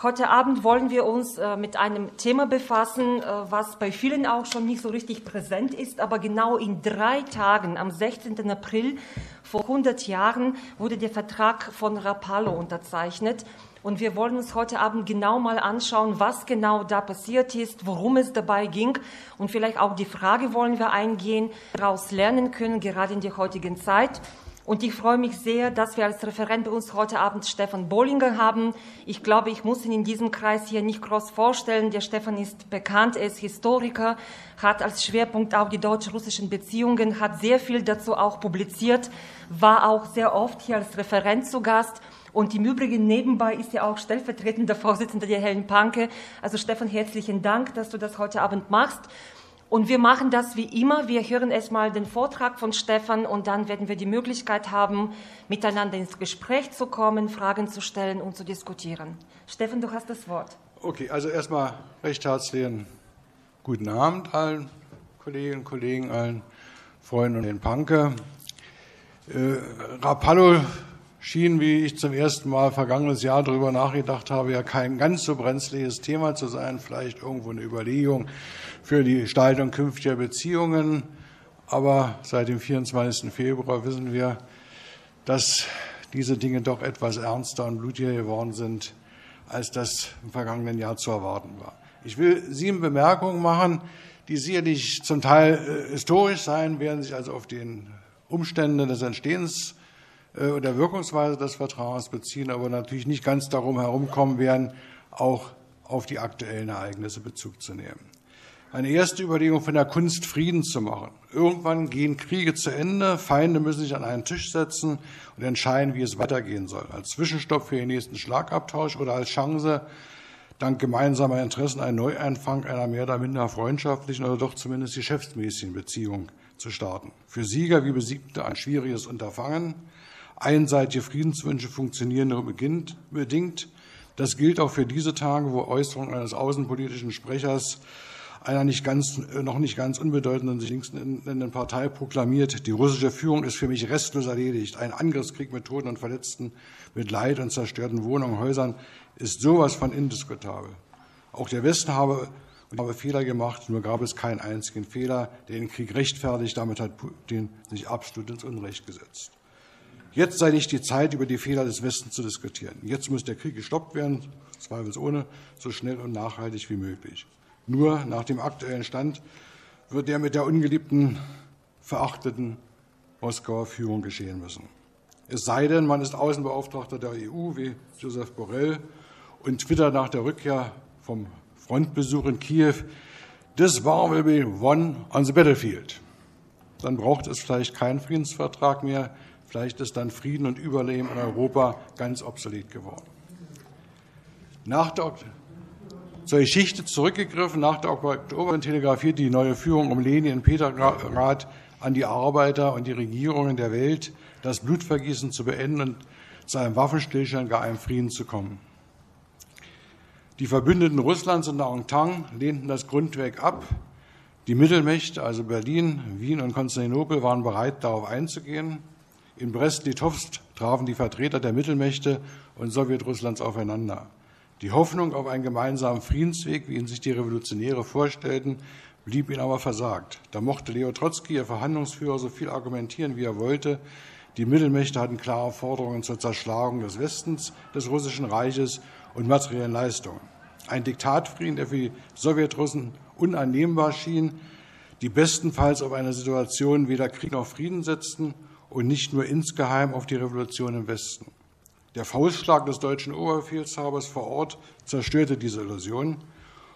Heute Abend wollen wir uns äh, mit einem Thema befassen, äh, was bei vielen auch schon nicht so richtig präsent ist, aber genau in drei Tagen, am 16. April vor 100 Jahren, wurde der Vertrag von Rapallo unterzeichnet. Und wir wollen uns heute Abend genau mal anschauen, was genau da passiert ist, worum es dabei ging und vielleicht auch die Frage wollen wir eingehen, daraus lernen können, gerade in der heutigen Zeit. Und ich freue mich sehr, dass wir als Referent bei uns heute Abend Stefan Bollinger haben. Ich glaube, ich muss ihn in diesem Kreis hier nicht groß vorstellen. Der Stefan ist bekannt, er ist Historiker, hat als Schwerpunkt auch die deutsch-russischen Beziehungen, hat sehr viel dazu auch publiziert, war auch sehr oft hier als Referent zu Gast. Und im Übrigen nebenbei ist er auch stellvertretender Vorsitzender der Hellen Panke. Also Stefan, herzlichen Dank, dass du das heute Abend machst. Und wir machen das wie immer. Wir hören erstmal den Vortrag von Stefan und dann werden wir die Möglichkeit haben, miteinander ins Gespräch zu kommen, Fragen zu stellen und zu diskutieren. Stefan, du hast das Wort. Okay, also erstmal recht herzlichen guten Abend allen Kolleginnen und Kollegen, allen Freunden und den Panke. Äh, Rapallo schien, wie ich zum ersten Mal vergangenes Jahr darüber nachgedacht habe, ja kein ganz so brenzliges Thema zu sein, vielleicht irgendwo eine Überlegung für die Gestaltung künftiger Beziehungen. Aber seit dem 24. Februar wissen wir, dass diese Dinge doch etwas ernster und blutiger geworden sind, als das im vergangenen Jahr zu erwarten war. Ich will sieben Bemerkungen machen, die sicherlich zum Teil äh, historisch sein, werden sich also auf den Umstände des Entstehens äh, und der Wirkungsweise des Vertrags beziehen, aber natürlich nicht ganz darum herumkommen werden, auch auf die aktuellen Ereignisse Bezug zu nehmen. Eine erste Überlegung von der Kunst, Frieden zu machen. Irgendwann gehen Kriege zu Ende, Feinde müssen sich an einen Tisch setzen und entscheiden, wie es weitergehen soll. Als Zwischenstopp für den nächsten Schlagabtausch oder als Chance, dank gemeinsamer Interessen einen Neuanfang einer mehr oder minder freundschaftlichen oder doch zumindest geschäftsmäßigen Beziehung zu starten. Für Sieger wie Besiegte ein schwieriges Unterfangen. Einseitige Friedenswünsche funktionieren nur bedingt. Das gilt auch für diese Tage, wo Äußerungen eines außenpolitischen Sprechers einer nicht ganz, noch nicht ganz unbedeutenden, sich links nennenden Partei proklamiert, die russische Führung ist für mich restlos erledigt. Ein Angriffskrieg mit Toten und Verletzten, mit Leid und zerstörten Wohnungen und Häusern ist sowas von indiskutabel. Auch der Westen habe, habe Fehler gemacht, nur gab es keinen einzigen Fehler, der den Krieg rechtfertigt. Damit hat Putin sich absolut ins Unrecht gesetzt. Jetzt sei nicht die Zeit, über die Fehler des Westens zu diskutieren. Jetzt muss der Krieg gestoppt werden, zweifelsohne, so schnell und nachhaltig wie möglich. Nur nach dem aktuellen Stand wird der mit der ungeliebten, verachteten Moskauer Führung geschehen müssen. Es sei denn, man ist Außenbeauftragter der EU wie Joseph Borrell und twittert nach der Rückkehr vom Frontbesuch in Kiew, This war will be won on the battlefield. Dann braucht es vielleicht keinen Friedensvertrag mehr. Vielleicht ist dann Frieden und Überleben in Europa ganz obsolet geworden. Nach der zur Geschichte zurückgegriffen. Nach der Oktober telegrafiert die neue Führung um Lenin in Petrograd an die Arbeiter und die Regierungen der Welt, das Blutvergießen zu beenden und zu einem Waffenstillstand, gar einem Frieden zu kommen. Die Verbündeten Russlands und der Entente lehnten das Grundwerk ab. Die Mittelmächte, also Berlin, Wien und Konstantinopel, waren bereit, darauf einzugehen. In Brest-Litovsk trafen die Vertreter der Mittelmächte und Sowjetrusslands aufeinander. Die Hoffnung auf einen gemeinsamen Friedensweg, wie ihn sich die Revolutionäre vorstellten, blieb ihnen aber versagt. Da mochte Leo Trotzki, ihr Verhandlungsführer, so viel argumentieren, wie er wollte. Die Mittelmächte hatten klare Forderungen zur Zerschlagung des Westens, des Russischen Reiches und materiellen Leistungen. Ein Diktatfrieden, der für die Sowjetrussen unannehmbar schien, die bestenfalls auf eine Situation weder Krieg noch Frieden setzten und nicht nur insgeheim auf die Revolution im Westen. Der Faustschlag des deutschen Oberbefehlshabers vor Ort zerstörte diese Illusion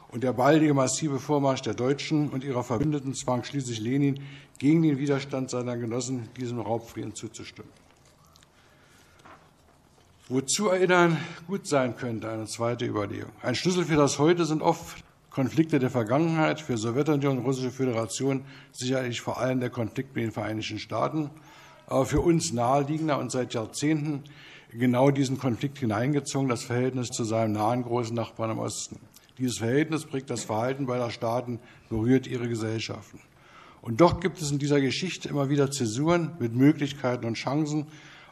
und der baldige massive Vormarsch der Deutschen und ihrer Verbündeten zwang schließlich Lenin gegen den Widerstand seiner Genossen, diesem Raubfrieden zuzustimmen. Wozu erinnern gut sein könnte, eine zweite Überlegung. Ein Schlüssel für das Heute sind oft Konflikte der Vergangenheit, für Sowjetunion und Russische Föderation sicherlich vor allem der Konflikt mit den Vereinigten Staaten, aber für uns naheliegender und seit Jahrzehnten genau diesen Konflikt hineingezogen, das Verhältnis zu seinem nahen großen Nachbarn im Osten. Dieses Verhältnis prägt das Verhalten beider Staaten, berührt ihre Gesellschaften. Und doch gibt es in dieser Geschichte immer wieder Zäsuren mit Möglichkeiten und Chancen,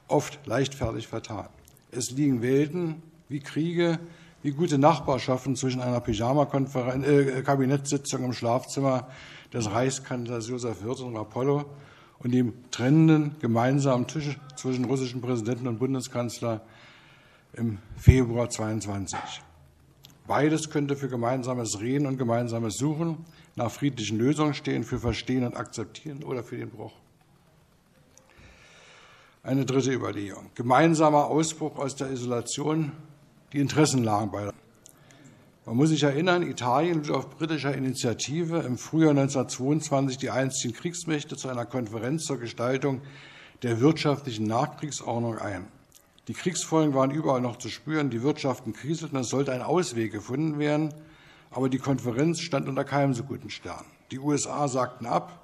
oft leichtfertig vertan. Es liegen Welten wie Kriege, wie gute Nachbarschaften zwischen einer Pyjama-Kabinettssitzung äh, im Schlafzimmer des Reichskanzlers Josef Wirth und Rapollo und dem trennenden gemeinsamen Tisch zwischen russischen Präsidenten und Bundeskanzler im Februar 22. Beides könnte für gemeinsames Reden und gemeinsames Suchen nach friedlichen Lösungen stehen, für Verstehen und Akzeptieren oder für den Bruch. Eine dritte Überlegung. Gemeinsamer Ausbruch aus der Isolation, die Interessenlagen beider. Man muss sich erinnern, Italien lud auf britischer Initiative im Frühjahr 1922 die einzigen Kriegsmächte zu einer Konferenz zur Gestaltung der wirtschaftlichen Nachkriegsordnung ein. Die Kriegsfolgen waren überall noch zu spüren, die Wirtschaften kriselten, es sollte ein Ausweg gefunden werden, aber die Konferenz stand unter keinem so guten Stern. Die USA sagten ab,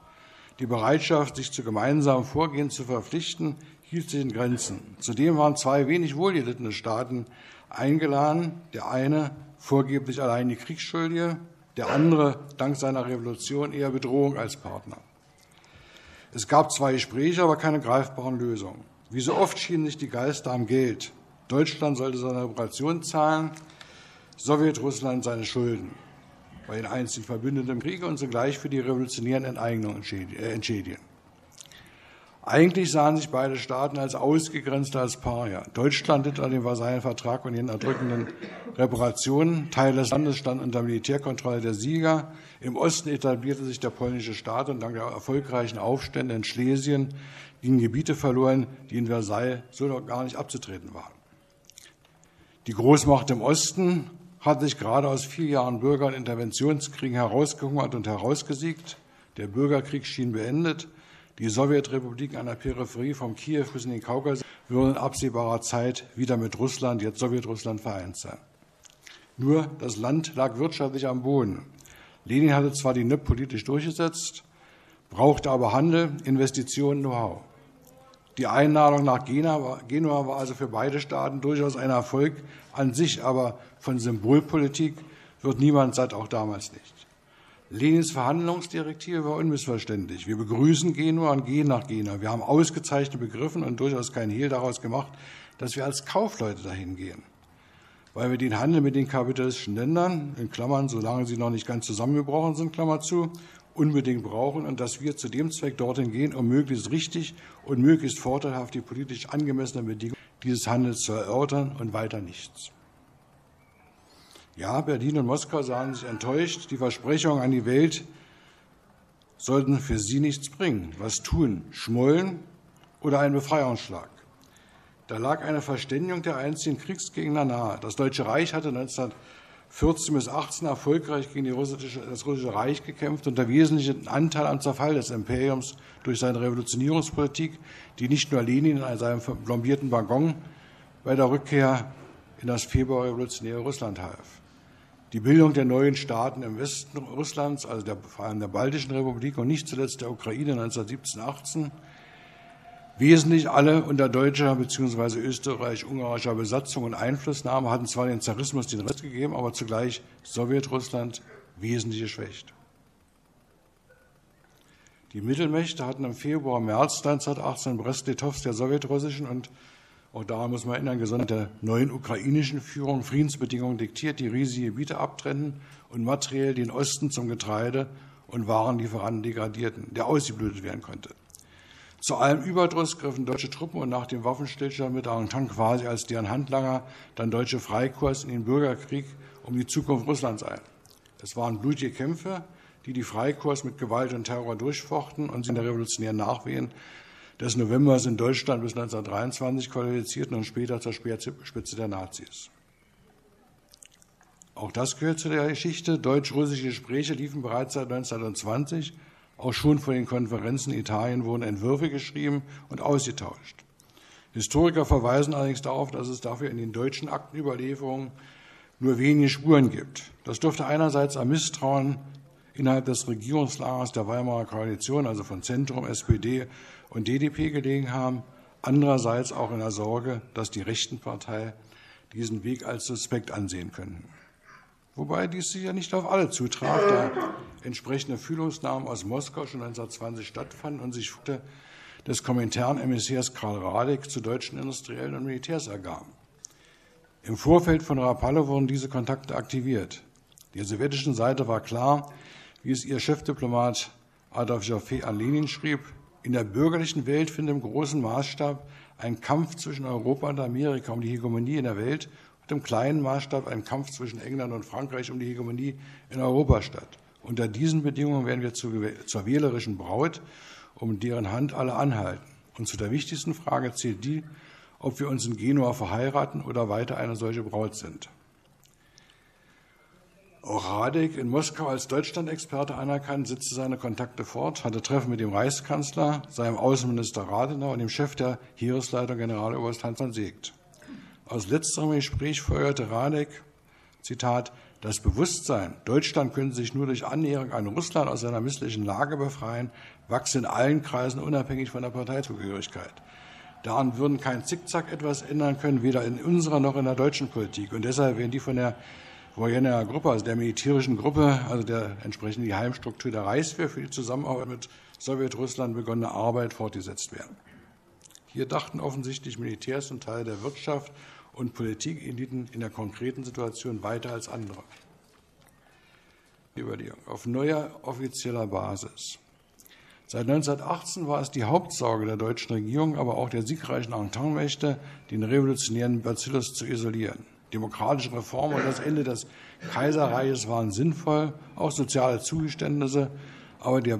die Bereitschaft, sich zu gemeinsamen Vorgehen zu verpflichten, hielt sich in Grenzen. Zudem waren zwei wenig wohlgelittene Staaten eingeladen. Der eine vorgeblich allein die Kriegsschuldige, der andere dank seiner Revolution eher Bedrohung als Partner. Es gab zwei Gespräche, aber keine greifbaren Lösungen. Wie so oft schienen sich die Geister am Geld. Deutschland sollte seine Reparation zahlen, Sowjetrussland seine Schulden bei den einzigen Verbündeten im Kriege und zugleich für die revolutionären Enteignungen äh, entschädigen. Eigentlich sahen sich beide Staaten als ausgegrenzt als Paria. Deutschland litt an dem Versailles-Vertrag und den erdrückenden Reparationen. Teil des Landes stand unter Militärkontrolle der Sieger. Im Osten etablierte sich der polnische Staat und dank der erfolgreichen Aufstände in Schlesien gingen Gebiete verloren, die in Versailles so noch gar nicht abzutreten waren. Die Großmacht im Osten hat sich gerade aus vier Jahren Bürger- und Interventionskriegen herausgehungert und herausgesiegt. Der Bürgerkrieg schien beendet. Die Sowjetrepubliken an der Peripherie vom Kiew bis in den Kaukasus würden in absehbarer Zeit wieder mit Russland, jetzt Sowjetrussland, vereint sein. Nur das Land lag wirtschaftlich am Boden. Lenin hatte zwar die NIP politisch durchgesetzt, brauchte aber Handel, Investitionen, Know-how. Die Einladung nach Genua war also für beide Staaten durchaus ein Erfolg an sich, aber von Symbolpolitik wird niemand satt, auch damals nicht. Lenins Verhandlungsdirektive war unmissverständlich. Wir begrüßen Genua und gehen nach Genua. Wir haben ausgezeichnet begriffen und durchaus kein Hehl daraus gemacht, dass wir als Kaufleute dahin gehen. Weil wir den Handel mit den kapitalistischen Ländern, in Klammern, solange sie noch nicht ganz zusammengebrochen sind, Klammer zu, unbedingt brauchen und dass wir zu dem Zweck dorthin gehen, um möglichst richtig und möglichst vorteilhaft die politisch angemessenen Bedingungen dieses Handels zu erörtern und weiter nichts. Ja, Berlin und Moskau sahen sich enttäuscht. Die Versprechungen an die Welt sollten für sie nichts bringen. Was tun? Schmollen oder ein Befreiungsschlag? Da lag eine Verständigung der einzigen Kriegsgegner nahe. Das Deutsche Reich hatte 1914 bis 18 erfolgreich gegen russische, das russische Reich gekämpft und der wesentliche Anteil am Zerfall des Imperiums durch seine Revolutionierungspolitik, die nicht nur Lenin in seinem plombierten Waggon bei der Rückkehr in das februarrevolutionäre Russland half die Bildung der neuen Staaten im Westen Russlands, also der, vor allem der Baltischen Republik und nicht zuletzt der Ukraine 1917, 18, wesentlich alle unter deutscher bzw. österreich-ungarischer Besatzung und Einflussnahme hatten zwar den Zarismus den Rest gegeben, aber zugleich Sowjetrussland wesentlich geschwächt. Die Mittelmächte hatten im Februar, März 1918 Brest-Litovsk der sowjetrussischen und auch daran muss man erinnern, gesondert der neuen ukrainischen Führung Friedensbedingungen diktiert, die riesige Gebiete abtrennen und materiell den Osten zum Getreide- und Warenlieferanten degradierten, der ausgeblutet werden konnte. Zu allem Überdruss griffen deutsche Truppen und nach dem Waffenstillstand mit Entente quasi als deren Handlanger dann deutsche Freikorps in den Bürgerkrieg um die Zukunft Russlands ein. Es waren blutige Kämpfe, die die Freikorps mit Gewalt und Terror durchfochten und sie in der revolutionären Nachwehen des Novembers in Deutschland bis 1923 qualifizierten und später zur Speerspitze der Nazis. Auch das gehört zu der Geschichte. Deutsch-russische Gespräche liefen bereits seit 1920. Auch schon vor den Konferenzen in Italien wurden Entwürfe geschrieben und ausgetauscht. Historiker verweisen allerdings darauf, dass es dafür in den deutschen Aktenüberlieferungen nur wenige Spuren gibt. Das dürfte einerseits am Misstrauen innerhalb des Regierungslagers der Weimarer Koalition, also von Zentrum, SPD und DDP gelegen haben, andererseits auch in der Sorge, dass die rechten Partei diesen Weg als suspekt ansehen könnten. Wobei dies sicher nicht auf alle zutraf, da entsprechende Fühlungsnahmen aus Moskau schon 1920 stattfanden und sich des Komintern-Emissärs Karl Radek zu deutschen Industriellen und Militärs ergaben. Im Vorfeld von Rapallo wurden diese Kontakte aktiviert. Der sowjetischen Seite war klar, wie es ihr Chefdiplomat Adolf Joffé an Lenin schrieb, in der bürgerlichen Welt findet im großen Maßstab ein Kampf zwischen Europa und Amerika um die Hegemonie in der Welt und im kleinen Maßstab ein Kampf zwischen England und Frankreich um die Hegemonie in Europa statt. Unter diesen Bedingungen werden wir zur wählerischen Braut, um deren Hand alle anhalten. Und zu der wichtigsten Frage zählt die, ob wir uns in Genua verheiraten oder weiter eine solche Braut sind. Auch Radek in Moskau als Deutschland-Experte anerkannt, setzte seine Kontakte fort, hatte Treffen mit dem Reichskanzler, seinem Außenminister Radenau und dem Chef der Heeresleitung Generaloberst Hans von Seegt. Aus letzterem Gespräch feuerte Radek, Zitat, das Bewusstsein, Deutschland könnte sich nur durch Annäherung an Russland aus seiner misslichen Lage befreien, wachse in allen Kreisen unabhängig von der Parteizugehörigkeit. Daran würden kein Zickzack etwas ändern können, weder in unserer noch in der deutschen Politik. Und deshalb werden die von der Wojener Gruppe, also der militärischen Gruppe, also der entsprechenden Geheimstruktur der Reichswehr für die Zusammenarbeit mit Sowjetrussland begonnene Arbeit fortgesetzt werden. Hier dachten offensichtlich Militärs und Teile der Wirtschaft und Politikeliten in der konkreten Situation weiter als andere. Überlegung. Auf neuer offizieller Basis. Seit 1918 war es die Hauptsorge der deutschen Regierung, aber auch der siegreichen Entente-Mächte, den revolutionären Bacillus zu isolieren. Demokratische Reformen und das Ende des Kaiserreiches waren sinnvoll, auch soziale Zugeständnisse, aber der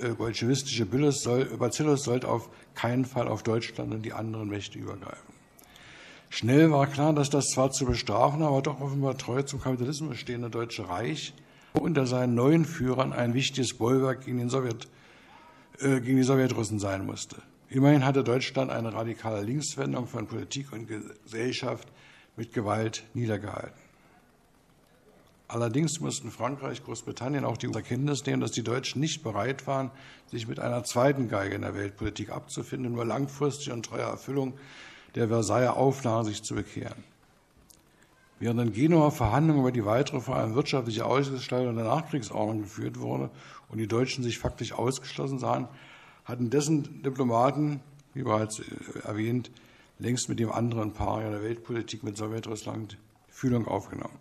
äh, bolschewistische Bacillus sollte auf keinen Fall auf Deutschland und die anderen Mächte übergreifen. Schnell war klar, dass das zwar zu bestrafen, aber doch offenbar treu zum Kapitalismus stehende Deutsche Reich unter seinen neuen Führern ein wichtiges Bollwerk gegen, Sowjet, äh, gegen die Sowjetrussen sein musste. Immerhin hatte Deutschland eine radikale Linkswendung von Politik und Gesellschaft mit Gewalt niedergehalten. Allerdings mussten Frankreich, Großbritannien auch die Erkenntnis nehmen, dass die Deutschen nicht bereit waren, sich mit einer zweiten Geige in der Weltpolitik abzufinden, nur langfristig und treuer Erfüllung der Versailler Auflage sich zu bekehren. Während in Genua Verhandlungen über die weitere, vor allem wirtschaftliche Ausgestaltung der Nachkriegsordnung geführt wurde und die Deutschen sich faktisch ausgeschlossen sahen, hatten dessen Diplomaten, wie bereits erwähnt, längst mit dem anderen Paar der Weltpolitik mit Sowjetrussland Fühlung aufgenommen.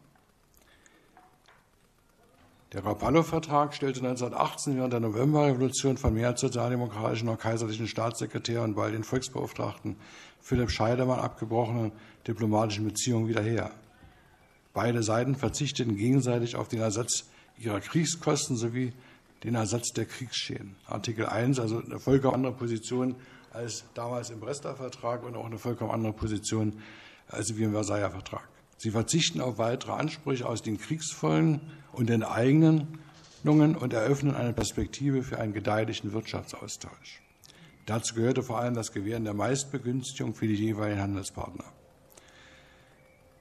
Der Rapallo-Vertrag stellte 1918 während der Novemberrevolution von mehr als sozialdemokratischen und kaiserlichen Staatssekretär und bald den Volksbeauftragten Philipp Scheidemann abgebrochene diplomatischen Beziehungen wieder her. Beide Seiten verzichteten gegenseitig auf den Ersatz ihrer Kriegskosten sowie den Ersatz der Kriegsschäden. Artikel 1, also eine vollkommen andere Position als damals im Brester Vertrag und auch eine vollkommen andere Position als wie im Versailler Vertrag. Sie verzichten auf weitere Ansprüche aus den Kriegsfolgen und den eigenen und eröffnen eine Perspektive für einen gedeihlichen Wirtschaftsaustausch. Dazu gehörte vor allem das Gewähren der Meistbegünstigung für die jeweiligen Handelspartner.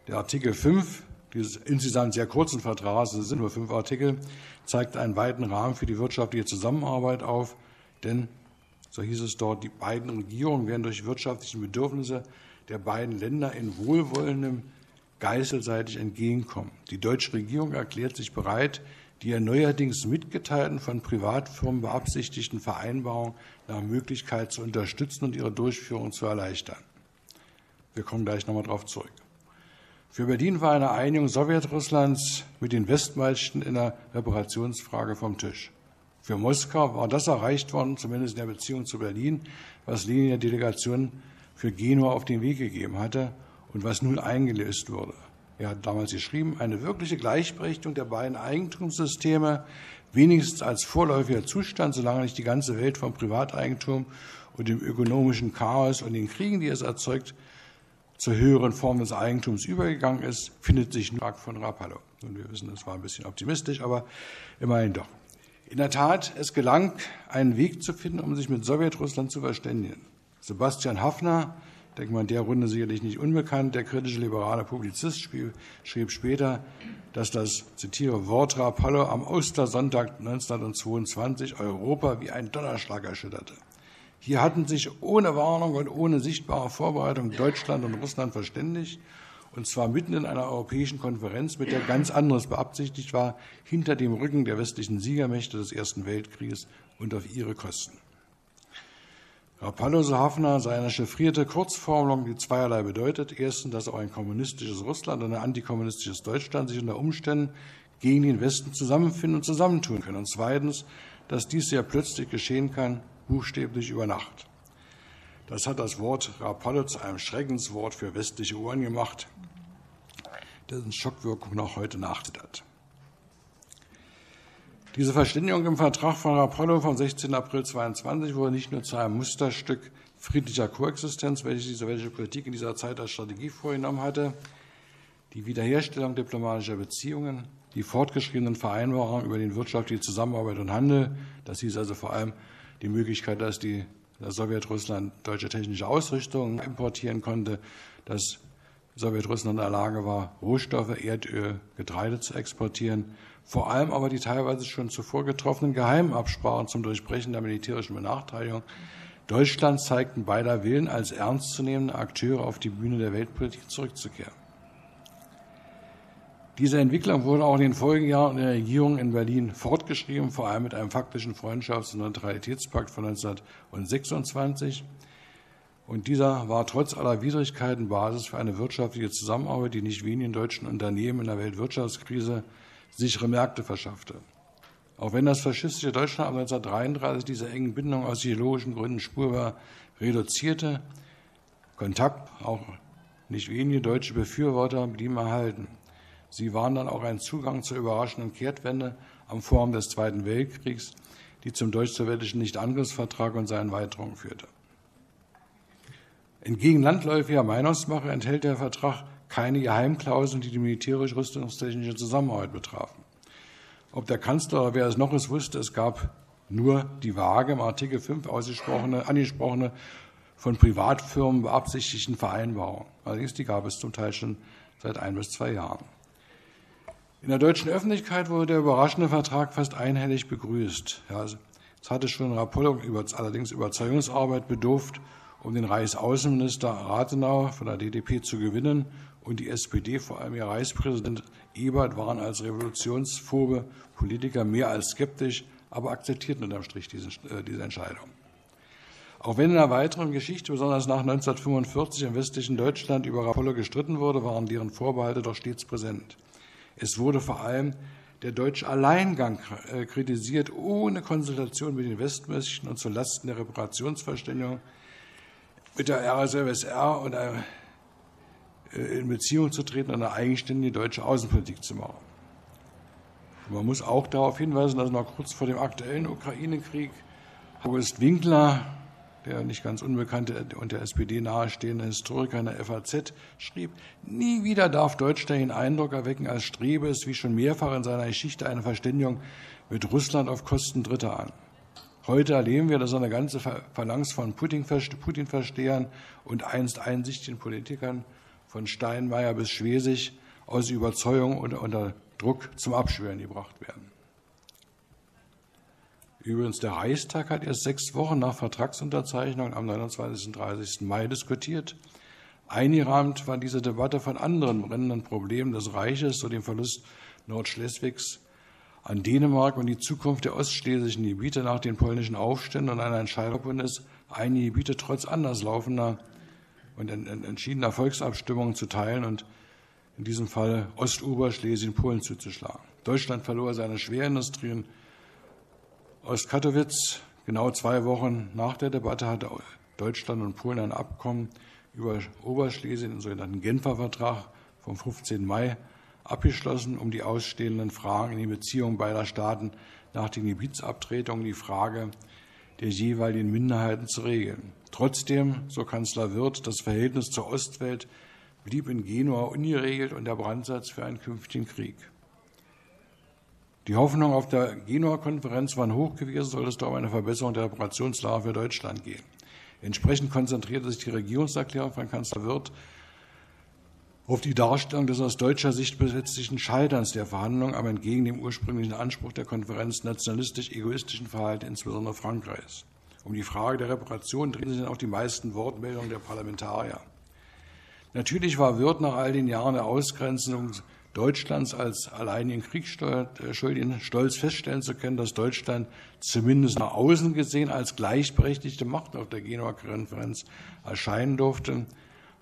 Der Artikel 5 dieses insgesamt sehr kurzen Vertrags, es sind nur fünf Artikel, zeigt einen weiten Rahmen für die wirtschaftliche Zusammenarbeit auf, denn, so hieß es dort, die beiden Regierungen werden durch wirtschaftliche Bedürfnisse der beiden Länder in wohlwollendem geistelseitig entgegenkommen. Die deutsche Regierung erklärt sich bereit, die ja neuerdings mitgeteilten von Privatfirmen beabsichtigten Vereinbarungen nach Möglichkeit zu unterstützen und ihre Durchführung zu erleichtern. Wir kommen gleich nochmal darauf zurück. Für Berlin war eine Einigung Sowjetrusslands mit den Westmächten in der Reparationsfrage vom Tisch. Für Moskau war das erreicht worden, zumindest in der Beziehung zu Berlin, was Lenin der Delegation für Genua auf den Weg gegeben hatte und was nun eingelöst wurde. Er hat damals geschrieben, eine wirkliche Gleichberechtigung der beiden Eigentumssysteme, wenigstens als vorläufiger Zustand, solange nicht die ganze Welt vom Privateigentum und dem ökonomischen Chaos und den Kriegen, die es erzeugt, zur höheren Form des Eigentums übergegangen ist, findet sich nur von Rapallo. Und wir wissen, das war ein bisschen optimistisch, aber immerhin doch. In der Tat, es gelang, einen Weg zu finden, um sich mit Sowjetrussland zu verständigen. Sebastian Hafner, denke mal in der Runde sicherlich nicht unbekannt. Der kritische liberale Publizist schrieb später, dass das, zitiere, Wort Rapallo am Ostersonntag 1922 Europa wie ein Donnerschlag erschütterte. Hier hatten sich ohne Warnung und ohne sichtbare Vorbereitung Deutschland und Russland verständigt, und zwar mitten in einer europäischen Konferenz, mit der ganz anderes beabsichtigt war, hinter dem Rücken der westlichen Siegermächte des Ersten Weltkrieges und auf ihre Kosten. Rapallo so Hafner sei eine chiffrierte Kurzformulung, die zweierlei bedeutet. Erstens, dass auch ein kommunistisches Russland und ein antikommunistisches Deutschland sich unter Umständen gegen den Westen zusammenfinden und zusammentun können. Und zweitens, dass dies sehr plötzlich geschehen kann, buchstäblich über Nacht. Das hat das Wort Rapallo zu einem Schreckenswort für westliche Ohren gemacht, dessen Schockwirkung noch heute nachtritt. Diese Verständigung im Vertrag von Rapallo vom 16. April 22 wurde nicht nur zu einem Musterstück friedlicher Koexistenz, welche die sowjetische Politik in dieser Zeit als Strategie vorgenommen hatte, die Wiederherstellung diplomatischer Beziehungen, die fortgeschriebenen Vereinbarungen über die wirtschaftliche Zusammenarbeit und Handel. Das hieß also vor allem die Möglichkeit, dass die dass Sowjetrussland deutsche technische Ausrüstung importieren konnte, dass Sowjetrussland in der Lage war, Rohstoffe, Erdöl, Getreide zu exportieren, vor allem aber die teilweise schon zuvor getroffenen Geheimabsprachen zum Durchbrechen der militärischen Benachteiligung Deutschland zeigten beider Willen, als ernstzunehmende Akteure auf die Bühne der Weltpolitik zurückzukehren. Diese Entwicklung wurde auch in den Folgejahren der Regierung in Berlin fortgeschrieben, vor allem mit einem faktischen Freundschafts- und Neutralitätspakt von 1926. Und dieser war trotz aller Widrigkeiten Basis für eine wirtschaftliche Zusammenarbeit, die nicht wenigen deutschen Unternehmen in der Weltwirtschaftskrise sichere Märkte verschaffte. Auch wenn das faschistische Deutschland ab 1933 diese engen Bindungen aus ideologischen Gründen spurbar reduzierte, Kontakt, auch nicht wenige deutsche Befürworter blieben erhalten. Sie waren dann auch ein Zugang zur überraschenden Kehrtwende am Vorabend des Zweiten Weltkriegs, die zum deutsch-sowjetischen Nichtangriffsvertrag und seinen Weiterungen führte. Entgegen landläufiger Meinungsmache enthält der Vertrag keine Geheimklauseln, die die militärisch-rüstungstechnische Zusammenarbeit betrafen. Ob der Kanzler oder wer es noch ist, wusste, es gab nur die vage im Artikel 5 ausgesprochene, angesprochene von Privatfirmen beabsichtigten Vereinbarungen. Allerdings die gab es zum Teil schon seit ein bis zwei Jahren. In der deutschen Öffentlichkeit wurde der überraschende Vertrag fast einhellig begrüßt. Ja, es hatte schon Rapollo über, allerdings Überzeugungsarbeit bedurft, um den Reichsaußenminister Rathenau von der DDP zu gewinnen und die SPD, vor allem ihr Reichspräsident Ebert, waren als revolutionsphobe Politiker mehr als skeptisch, aber akzeptierten unterm Strich diese, äh, diese Entscheidung. Auch wenn in der weiteren Geschichte, besonders nach 1945 im westlichen Deutschland über Rapollo gestritten wurde, waren deren Vorbehalte doch stets präsent. Es wurde vor allem der deutsche Alleingang äh, kritisiert, ohne Konsultation mit den Westmächten und zulasten der Reparationsverständigung mit der RSFSR und äh, in Beziehung zu treten und eine eigenständige deutsche Außenpolitik zu machen. Man muss auch darauf hinweisen, dass noch kurz vor dem aktuellen Ukraine-Krieg August Winkler der nicht ganz unbekannte und der SPD nahestehende Historiker in der FAZ, schrieb, nie wieder darf Deutschland den Eindruck erwecken, als strebe es wie schon mehrfach in seiner Geschichte eine Verständigung mit Russland auf Kosten Dritter an. Heute erleben wir, dass eine ganze Phalanx von Putin-Verstehern und einst einsichtigen Politikern von Steinmeier bis Schwesig aus Überzeugung und unter Druck zum Abschwören gebracht werden. Übrigens, der Reichstag hat erst sechs Wochen nach Vertragsunterzeichnung am 29. und 30. Mai diskutiert. Eingerahmt war diese Debatte von anderen brennenden Problemen des Reiches, so dem Verlust Nordschleswigs an Dänemark und die Zukunft der ostschlesischen Gebiete nach den polnischen Aufständen und einer Entscheidung ist, einige Gebiete trotz anderslaufender und entschiedener Volksabstimmungen zu teilen und in diesem Fall Ostoberschlesien Polen zuzuschlagen. Deutschland verlor seine Schwerindustrien aus Katowice, genau zwei Wochen nach der Debatte, hatte Deutschland und Polen ein Abkommen über Oberschlesien, den sogenannten Genfer Vertrag vom 15. Mai, abgeschlossen, um die ausstehenden Fragen in den Beziehungen beider Staaten nach den Gebietsabtretungen die Frage der jeweiligen Minderheiten zu regeln. Trotzdem, so Kanzler Wirth, das Verhältnis zur Ostwelt blieb in Genua ungeregelt und der Brandsatz für einen künftigen Krieg. Die Hoffnung auf der Genua-Konferenz waren hoch gewesen, sollte es doch um eine Verbesserung der Operationslage für Deutschland gehen. Entsprechend konzentrierte sich die Regierungserklärung von Kanzler Wirth auf die Darstellung des aus deutscher Sicht besetzlichen Scheiterns der Verhandlungen, aber entgegen dem ursprünglichen Anspruch der Konferenz nationalistisch-egoistischen Verhalten, insbesondere Frankreichs. Um die Frage der Reparation drehen sich dann auch die meisten Wortmeldungen der Parlamentarier. Natürlich war Wirth nach all den Jahren der Ausgrenzung Deutschlands als alleinigen Kriegsschuldigen stolz feststellen zu können, dass Deutschland zumindest nach außen gesehen als gleichberechtigte Macht auf der Genua Konferenz erscheinen durfte,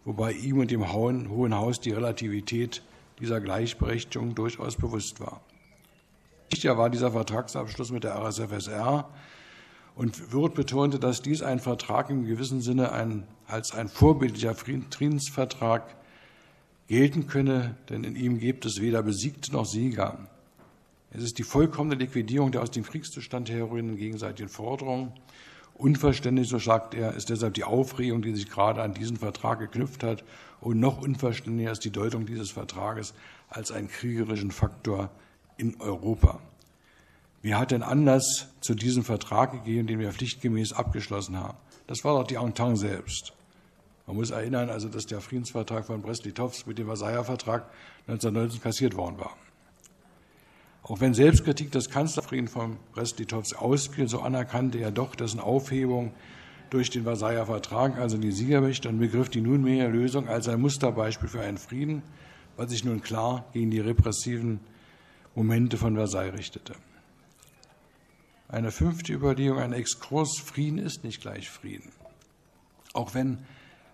wobei ihm und dem Hohen Haus die Relativität dieser Gleichberechtigung durchaus bewusst war. Wichtiger war dieser Vertragsabschluss mit der RSFSR und Wirth betonte, dass dies ein Vertrag im gewissen Sinne ein, als ein vorbildlicher Friedensvertrag gelten könne, denn in ihm gibt es weder Besiegte noch Sieger. Es ist die vollkommene Liquidierung der aus dem Kriegszustand herrührenden gegenseitigen Forderungen. Unverständlich, so sagt er, ist deshalb die Aufregung, die sich gerade an diesen Vertrag geknüpft hat. Und noch unverständlicher ist die Deutung dieses Vertrages als einen kriegerischen Faktor in Europa. Wer hat denn Anlass zu diesem Vertrag gegeben, den wir pflichtgemäß abgeschlossen haben? Das war doch die Entente selbst. Man muss erinnern, also, dass der Friedensvertrag von Brest-Litovsk mit dem Versailler Vertrag 1919 kassiert worden war. Auch wenn Selbstkritik des Kanzlerfrieden von Brest-Litovsk ausfiel, so anerkannte er doch dessen Aufhebung durch den Versailler Vertrag, also die Siegermächte, und begriff die nunmehre Lösung als ein Musterbeispiel für einen Frieden, was sich nun klar gegen die repressiven Momente von Versailles richtete. Eine fünfte Überlegung, ein Exkurs, Frieden ist nicht gleich Frieden. Auch wenn,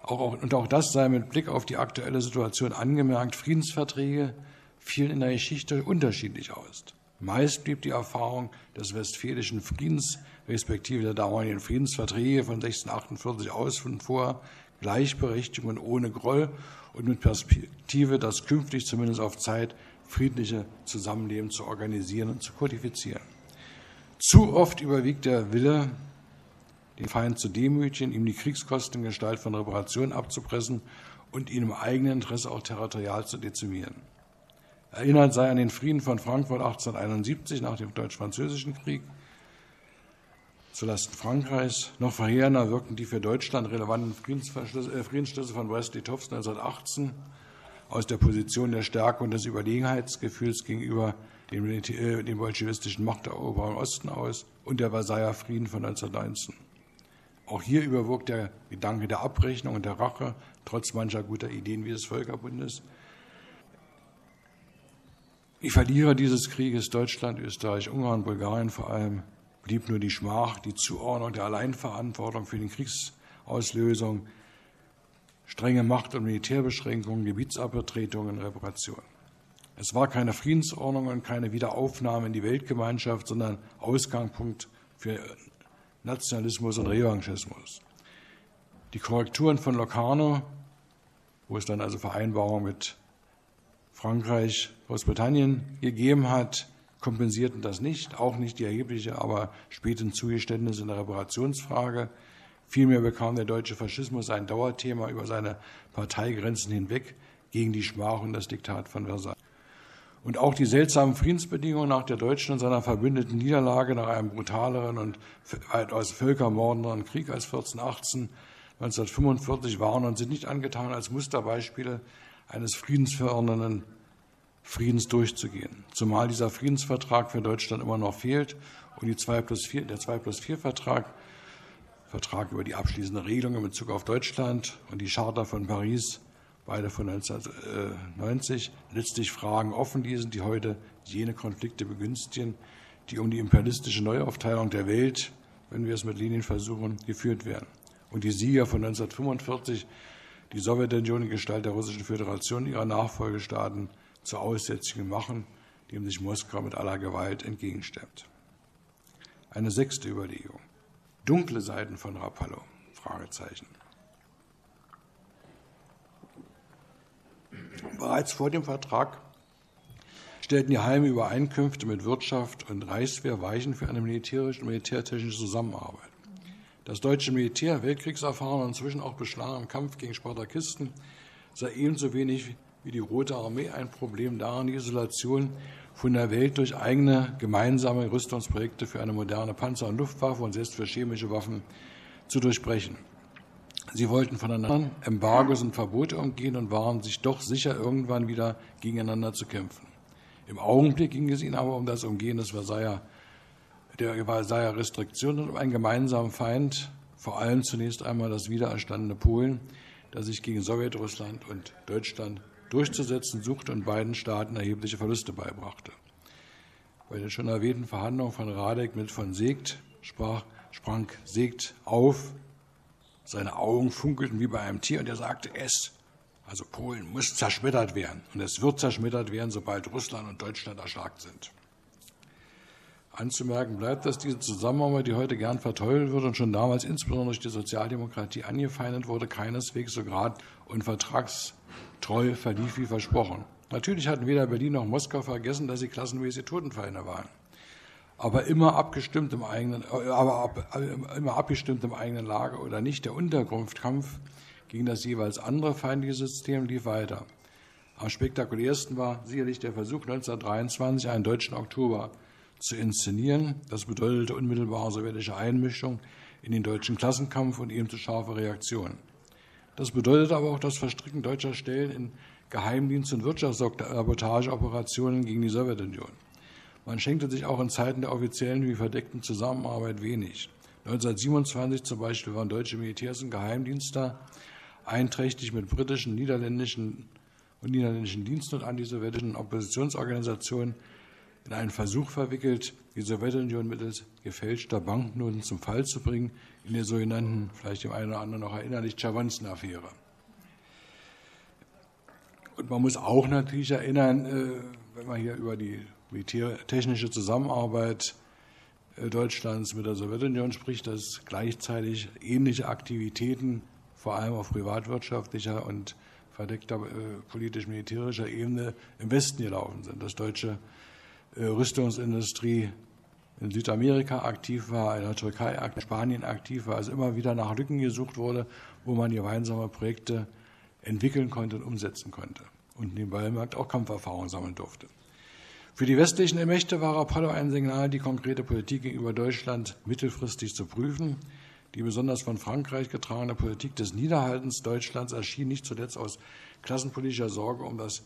auch, und auch das sei mit Blick auf die aktuelle Situation angemerkt, Friedensverträge fielen in der Geschichte unterschiedlich aus. Meist blieb die Erfahrung des Westfälischen Friedens respektive der damaligen Friedensverträge von 1648 aus und vor Gleichberechtigung und ohne Groll und mit Perspektive, das künftig zumindest auf Zeit friedliche Zusammenleben zu organisieren und zu kodifizieren. Zu oft überwiegt der Wille, den Feind zu demütigen, ihm die Kriegskosten in Gestalt von Reparationen abzupressen und ihn im eigenen Interesse auch territorial zu dezimieren. Erinnert sei an den Frieden von Frankfurt 1871 nach dem Deutsch-Französischen Krieg zulasten Frankreichs. Noch verheerender wirkten die für Deutschland relevanten äh, Friedensschlüsse von Brest-Litovsk 1918 aus der Position der Stärke und des Überlegenheitsgefühls gegenüber dem, äh, dem bolschewistischen Machteroberung im Osten aus und der Versailler Frieden von 1919. Auch hier überwog der Gedanke der Abrechnung und der Rache, trotz mancher guter Ideen wie des Völkerbundes, die Verlierer dieses Krieges, Deutschland, Österreich, Ungarn, Bulgarien vor allem, blieb nur die Schmach, die Zuordnung der Alleinverantwortung für die Kriegsauslösung, strenge Macht- und Militärbeschränkungen, Gebietsabtretungen, Reparationen. Es war keine Friedensordnung und keine Wiederaufnahme in die Weltgemeinschaft, sondern Ausgangspunkt für Nationalismus und Revanchismus. Die Korrekturen von Locarno, wo es dann also Vereinbarungen mit Frankreich, Großbritannien gegeben hat, kompensierten das nicht, auch nicht die erhebliche, aber späten Zugeständnisse in der Reparationsfrage. Vielmehr bekam der deutsche Faschismus ein Dauerthema über seine Parteigrenzen hinweg gegen die Schmach und das Diktat von Versailles. Und auch die seltsamen Friedensbedingungen nach der deutschen und seiner verbündeten Niederlage nach einem brutaleren und weitaus völkermordenderen Krieg als 1418 1945 waren und sind nicht angetan als Musterbeispiele eines friedensfördernden Friedens durchzugehen. Zumal dieser Friedensvertrag für Deutschland immer noch fehlt und die 2 plus 4, der 2 plus 4 Vertrag, Vertrag über die abschließende Regelung in Bezug auf Deutschland und die Charta von Paris, beide von 1990, letztlich Fragen offen ließen, die heute jene Konflikte begünstigen, die um die imperialistische Neuaufteilung der Welt, wenn wir es mit Linien versuchen, geführt werden. Und die Sieger von 1945 die Sowjetunion in Gestalt der Russischen Föderation ihrer Nachfolgestaaten zu Aussätzigen machen, dem sich Moskau mit aller Gewalt entgegenstemmt. Eine sechste Überlegung. Dunkle Seiten von Rapallo? Fragezeichen. Bereits vor dem Vertrag stellten die Heime Übereinkünfte mit Wirtschaft und Reichswehr Weichen für eine militärische und militärtechnische Zusammenarbeit. Das deutsche Militär, Weltkriegserfahren und inzwischen auch beschlagen im Kampf gegen Spartakisten, sei ebenso wenig wie die Rote Armee ein Problem daran, die Isolation von der Welt durch eigene gemeinsame Rüstungsprojekte für eine moderne Panzer- und Luftwaffe und selbst für chemische Waffen zu durchbrechen. Sie wollten voneinander Embargos und Verbote umgehen und waren sich doch sicher, irgendwann wieder gegeneinander zu kämpfen. Im Augenblick ging es ihnen aber um das Umgehen des Versailler der Versailler Restriktionen und um einen gemeinsamen Feind, vor allem zunächst einmal das wiedererstandene Polen, das sich gegen Sowjetrussland und Deutschland durchzusetzen suchte und beiden Staaten erhebliche Verluste beibrachte. Bei den schon erwähnten Verhandlungen von Radek mit von Segt sprach, sprang Segt auf, seine Augen funkelten wie bei einem Tier und er sagte, es, also Polen, muss zerschmettert werden. Und es wird zerschmettert werden, sobald Russland und Deutschland erstarkt sind. Anzumerken bleibt, dass diese Zusammenarbeit, die heute gern verteufelt wird und schon damals insbesondere durch die Sozialdemokratie angefeindet wurde, keineswegs so grad und vertragstreu verlief wie versprochen. Natürlich hatten weder Berlin noch Moskau vergessen, dass sie klassenmäßig Totenfeinde waren. Aber immer abgestimmt im eigenen, aber ab, immer abgestimmt im eigenen Lager oder nicht. Der Untergrundkampf gegen das jeweils andere feindliche System lief weiter. Am spektakulärsten war sicherlich der Versuch 1923, einen deutschen Oktober zu inszenieren. Das bedeutete unmittelbare sowjetische Einmischung in den deutschen Klassenkampf und ebenso scharfe Reaktionen. Das bedeutete aber auch das Verstricken deutscher Stellen in Geheimdienst- und Wirtschaftssabotageoperationen gegen die Sowjetunion. Man schenkte sich auch in Zeiten der offiziellen wie verdeckten Zusammenarbeit wenig. 1927 zum Beispiel waren deutsche Militärs und Geheimdienste einträchtig mit britischen, niederländischen und niederländischen Diensten und antisowjetischen Oppositionsorganisationen in einen Versuch verwickelt, die Sowjetunion mittels gefälschter Banknoten zum Fall zu bringen, in der sogenannten, vielleicht dem einen oder anderen noch erinnerlich, Chavanzen-Affäre. Und man muss auch natürlich erinnern, äh, wenn man hier über die militärtechnische Zusammenarbeit äh, Deutschlands mit der Sowjetunion spricht, dass gleichzeitig ähnliche Aktivitäten vor allem auf privatwirtschaftlicher und verdeckter äh, politisch-militärischer Ebene im Westen gelaufen sind. Das deutsche äh, Rüstungsindustrie in Südamerika aktiv war, in der Türkei, in Spanien aktiv war, also immer wieder nach Lücken gesucht wurde, wo man gemeinsame Projekte entwickeln konnte und umsetzen konnte und nebenbei auch Kampferfahrung sammeln durfte. Für die westlichen Mächte war Apollo ein Signal, die konkrete Politik gegenüber Deutschland mittelfristig zu prüfen. Die besonders von Frankreich getragene Politik des Niederhaltens Deutschlands erschien nicht zuletzt aus klassenpolitischer Sorge um das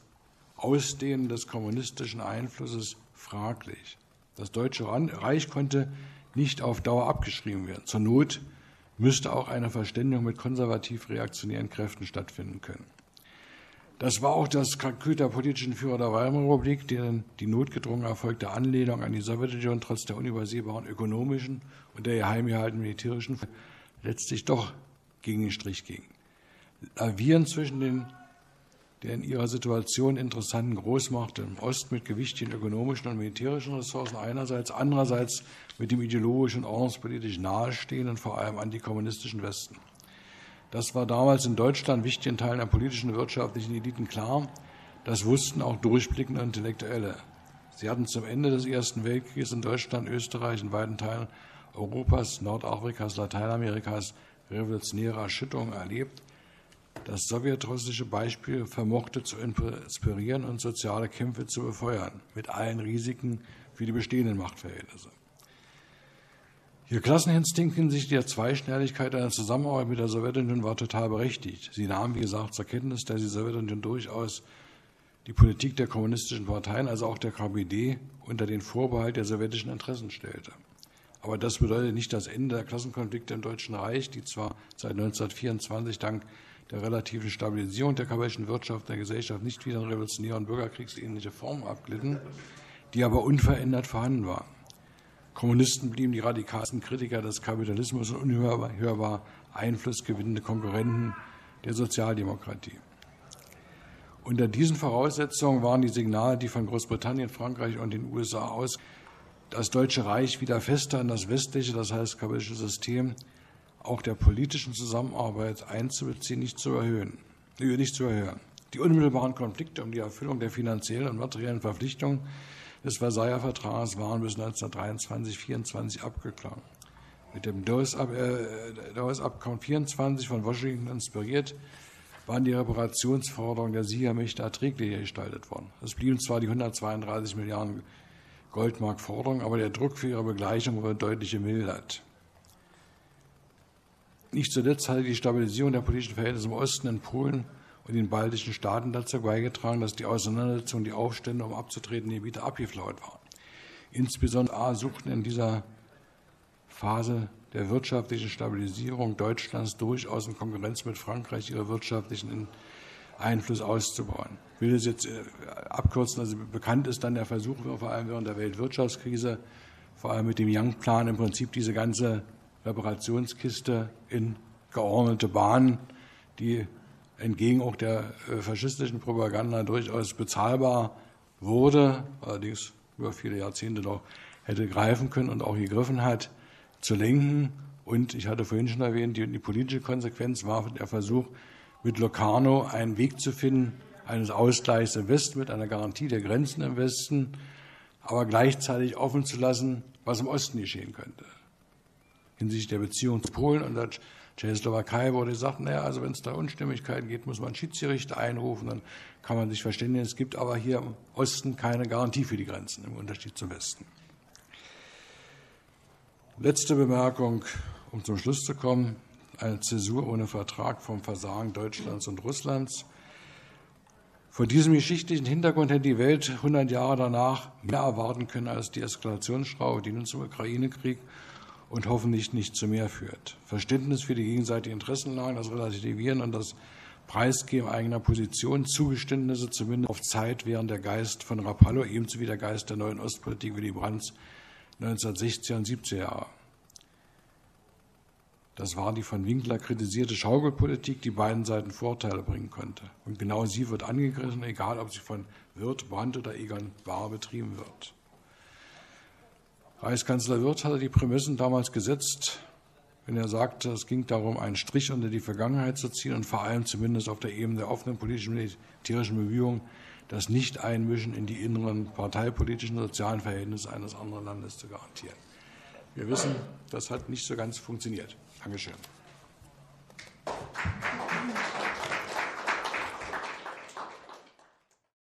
Ausdehnen des kommunistischen Einflusses fraglich. Das Deutsche Reich konnte nicht auf Dauer abgeschrieben werden. Zur Not müsste auch eine Verständigung mit konservativ-reaktionären Kräften stattfinden können. Das war auch das Kalkül der politischen Führer der Weimarer Republik, denen die notgedrungen erfolgte Anlehnung an die Sowjetunion trotz der unübersehbaren ökonomischen und der geheim gehaltenen militärischen letztlich doch gegen den Strich ging. Lavieren zwischen den der in ihrer Situation interessanten Großmacht im Osten mit gewichtigen ökonomischen und militärischen Ressourcen einerseits, andererseits mit dem ideologisch und ordnungspolitisch nahestehenden, vor allem antikommunistischen Westen. Das war damals in Deutschland wichtigen Teilen der politischen und wirtschaftlichen Eliten klar. Das wussten auch durchblickende Intellektuelle. Sie hatten zum Ende des Ersten Weltkrieges in Deutschland, Österreich und weiten Teilen Europas, Nordafrikas, Lateinamerikas revolutionäre Erschütterungen erlebt das sowjetrussische Beispiel vermochte zu inspirieren und soziale Kämpfe zu befeuern, mit allen Risiken für die bestehenden Machtverhältnisse. Ihr Klasseninstinkt hinsichtlich der Zweischnelligkeit einer Zusammenarbeit mit der Sowjetunion war total berechtigt. Sie nahm, wie gesagt, zur Kenntnis, dass die Sowjetunion durchaus die Politik der kommunistischen Parteien, also auch der KPD, unter den Vorbehalt der sowjetischen Interessen stellte. Aber das bedeutet nicht das Ende der Klassenkonflikte im Deutschen Reich, die zwar seit 1924 dank der relativen Stabilisierung der kapitalistischen Wirtschaft der Gesellschaft nicht wieder in revolutionäre und bürgerkriegsähnliche Formen abglitten, die aber unverändert vorhanden waren. Kommunisten blieben die radikalsten Kritiker des Kapitalismus und unhörbar einflussgewinnende Konkurrenten der Sozialdemokratie. Unter diesen Voraussetzungen waren die Signale, die von Großbritannien, Frankreich und den USA aus das Deutsche Reich wieder fester in das westliche, das heißt kapitalistische System auch der politischen Zusammenarbeit einzubeziehen, nicht zu erhöhen, nicht zu erhöhen. Die unmittelbaren Konflikte um die Erfüllung der finanziellen und materiellen Verpflichtungen des Versailler Vertrags waren bis 1923, 24 abgeklungen. Mit dem Dawes-Abkommen äh, 24 von Washington inspiriert, waren die Reparationsforderungen der Siegermächte erträglicher gestaltet worden. Es blieben zwar die 132 Milliarden Goldmark Forderungen, aber der Druck für ihre Begleichung wurde deutlich gemildert. Nicht zuletzt hatte die Stabilisierung der politischen Verhältnisse im Osten, in Polen und den baltischen Staaten dazu beigetragen, dass die Auseinandersetzungen, die Aufstände um abzutretende Gebiete abgeflaut waren. Insbesondere A suchten in dieser Phase der wirtschaftlichen Stabilisierung Deutschlands durchaus in Konkurrenz mit Frankreich ihre wirtschaftlichen Einfluss auszubauen. Ich will das jetzt äh, abkürzen. Also bekannt ist dann der Versuch, vor allem während der Weltwirtschaftskrise, vor allem mit dem Young-Plan im Prinzip diese ganze Reparationskiste in geordnete Bahnen, die entgegen auch der äh, faschistischen Propaganda durchaus bezahlbar wurde, allerdings über viele Jahrzehnte noch hätte greifen können und auch gegriffen hat, zu lenken. Und ich hatte vorhin schon erwähnt, die, die politische Konsequenz war der Versuch, mit Locarno einen Weg zu finden, eines Ausgleichs im Westen mit einer Garantie der Grenzen im Westen, aber gleichzeitig offen zu lassen, was im Osten geschehen könnte. Hinsichtlich der Beziehung zu Polen und der Tschechoslowakei wurde gesagt, naja, also wenn es da Unstimmigkeiten gibt, muss man Schiedsgerichte einrufen, dann kann man sich verständigen. Es gibt aber hier im Osten keine Garantie für die Grenzen im Unterschied zum Westen. Letzte Bemerkung, um zum Schluss zu kommen. Eine Zäsur ohne Vertrag vom Versagen Deutschlands und Russlands. Vor diesem geschichtlichen Hintergrund hätte die Welt 100 Jahre danach mehr erwarten können als die Eskalationsschraube, die nun zum Ukraine-Krieg und hoffentlich nicht zu mehr führt. Verständnis für die gegenseitige Interessenlagen, das Relativieren und das Preisgeben eigener Position, Zugeständnisse zumindest auf Zeit, während der Geist von Rapallo ebenso wie der Geist der neuen Ostpolitik Willy Brandts 1960er und 70er Jahre. Das war die von Winkler kritisierte Schaukelpolitik, die beiden Seiten Vorteile bringen konnte. Und genau sie wird angegriffen, egal ob sie von Wirth, Brandt oder Egon Bahr betrieben wird. Reichskanzler Wirth hatte die Prämissen damals gesetzt, wenn er sagte, es ging darum, einen Strich unter die Vergangenheit zu ziehen und vor allem zumindest auf der Ebene der offenen politischen und militärischen Bemühungen das Nicht-Einmischen in die inneren parteipolitischen und sozialen Verhältnisse eines anderen Landes zu garantieren. Wir wissen, das hat nicht so ganz funktioniert. Dankeschön.